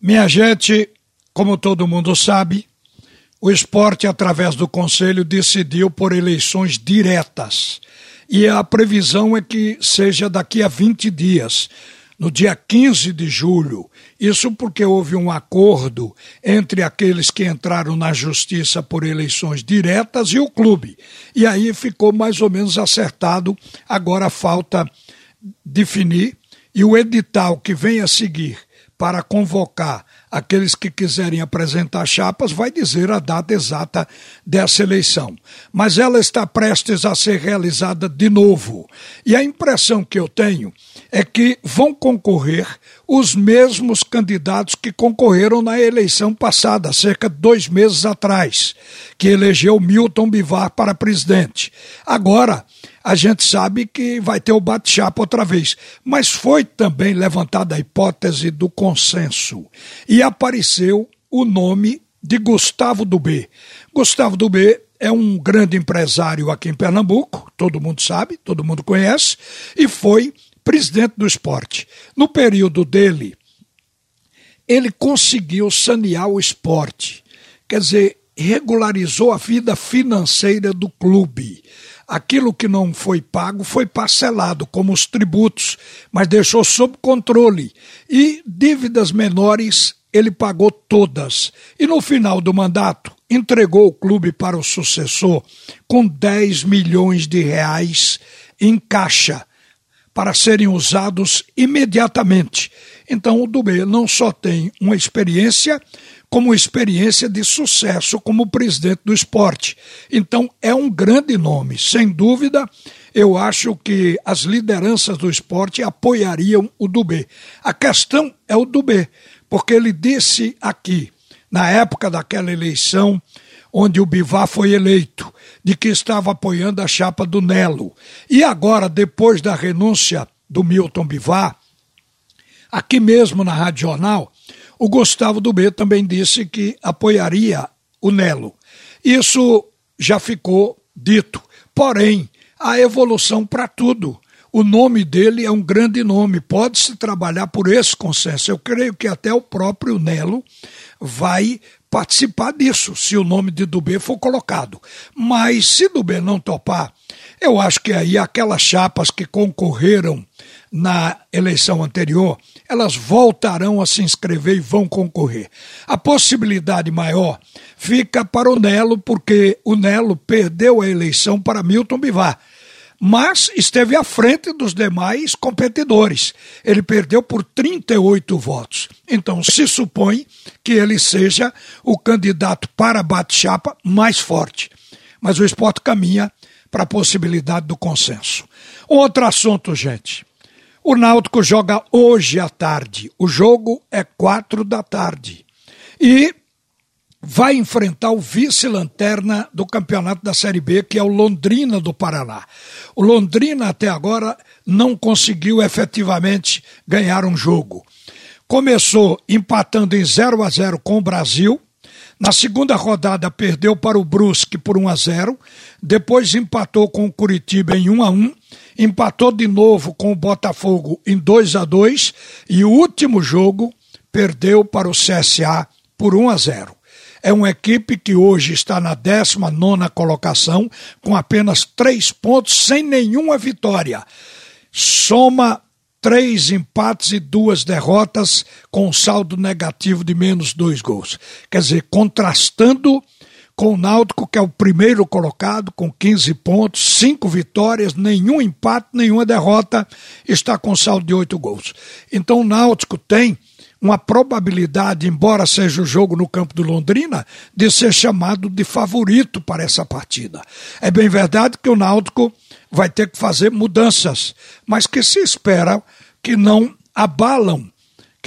Minha gente, como todo mundo sabe, o esporte, através do Conselho, decidiu por eleições diretas. E a previsão é que seja daqui a 20 dias, no dia 15 de julho. Isso porque houve um acordo entre aqueles que entraram na justiça por eleições diretas e o clube. E aí ficou mais ou menos acertado. Agora falta definir e o edital que vem a seguir para convocar aqueles que quiserem apresentar chapas, vai dizer a data exata dessa eleição. Mas ela está prestes a ser realizada de novo. E a impressão que eu tenho é que vão concorrer os mesmos candidatos que concorreram na eleição passada, cerca de dois meses atrás, que elegeu Milton Bivar para presidente. Agora, a gente sabe que vai ter o bate-chapa outra vez. Mas foi também levantada a hipótese do consenso. E apareceu o nome de Gustavo Dubé. Gustavo Dubé é um grande empresário aqui em Pernambuco, todo mundo sabe, todo mundo conhece, e foi presidente do esporte. No período dele, ele conseguiu sanear o esporte, quer dizer, regularizou a vida financeira do clube aquilo que não foi pago foi parcelado, como os tributos, mas deixou sob controle. E dívidas menores ele pagou todas. E no final do mandato, entregou o clube para o sucessor com 10 milhões de reais em caixa para serem usados imediatamente. Então o Dubê não só tem uma experiência, como experiência de sucesso como presidente do esporte. Então é um grande nome, sem dúvida. Eu acho que as lideranças do esporte apoiariam o Dubê. A questão é o Dubê, porque ele disse aqui, na época daquela eleição, onde o Bivar foi eleito, de que estava apoiando a chapa do Nelo. E agora, depois da renúncia do Milton Bivar, aqui mesmo na Rádio Jornal, o Gustavo do B também disse que apoiaria o Nelo. Isso já ficou dito. Porém, há evolução para tudo. O nome dele é um grande nome, pode-se trabalhar por esse consenso. Eu creio que até o próprio Nelo vai participar disso, se o nome de Dubê for colocado. Mas se Dubê não topar, eu acho que aí aquelas chapas que concorreram na eleição anterior, elas voltarão a se inscrever e vão concorrer. A possibilidade maior fica para o Nelo, porque o Nelo perdeu a eleição para Milton Bivar mas esteve à frente dos demais competidores. Ele perdeu por 38 votos. Então se supõe que ele seja o candidato para bate-chapa mais forte. Mas o esporte caminha para a possibilidade do consenso. Outro assunto, gente. O Náutico joga hoje à tarde. O jogo é quatro da tarde. E vai enfrentar o vice-lanterna do campeonato da Série B, que é o Londrina do Paraná. O Londrina até agora não conseguiu efetivamente ganhar um jogo. Começou empatando em 0 a 0 com o Brasil. Na segunda rodada perdeu para o Brusque por 1 a 0, depois empatou com o Curitiba em 1 a 1 empatou de novo com o Botafogo em 2 a 2 e o último jogo perdeu para o CSA por 1 a 0. É uma equipe que hoje está na 19 colocação, com apenas três pontos, sem nenhuma vitória. Soma três empates e duas derrotas, com um saldo negativo de menos dois gols. Quer dizer, contrastando com o Náutico, que é o primeiro colocado, com 15 pontos, cinco vitórias, nenhum empate, nenhuma derrota, está com saldo de oito gols. Então o Náutico tem uma probabilidade, embora seja o jogo no campo do Londrina, de ser chamado de favorito para essa partida. É bem verdade que o Náutico vai ter que fazer mudanças, mas que se espera que não abalam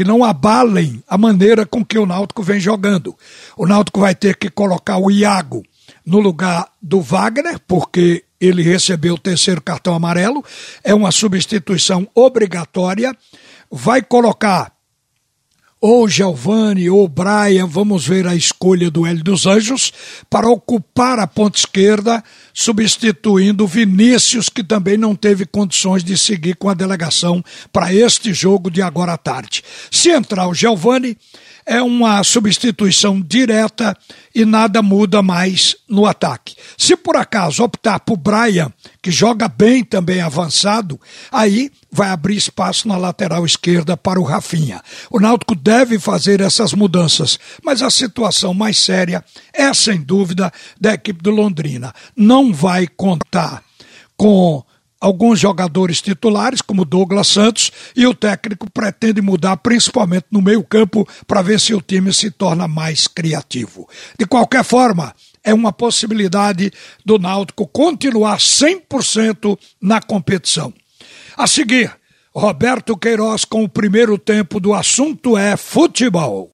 que não abalem a maneira com que o Náutico vem jogando. O Náutico vai ter que colocar o Iago no lugar do Wagner, porque ele recebeu o terceiro cartão amarelo, é uma substituição obrigatória. Vai colocar ou Giovanni ou Brian, vamos ver a escolha do Hélio dos Anjos, para ocupar a ponta esquerda, substituindo Vinícius, que também não teve condições de seguir com a delegação para este jogo de agora à tarde. Se entrar o Giovanni, é uma substituição direta e nada muda mais no ataque. Se por acaso optar por Brian, que joga bem também avançado, aí vai abrir espaço na lateral esquerda para o Rafinha. O Náutico deve fazer essas mudanças, mas a situação mais séria é sem dúvida da equipe do Londrina. Não vai contar com alguns jogadores titulares, como Douglas Santos, e o técnico pretende mudar principalmente no meio-campo para ver se o time se torna mais criativo. De qualquer forma, é uma possibilidade do Náutico continuar 100% na competição. A seguir, Roberto Queiroz com o primeiro tempo do assunto é futebol.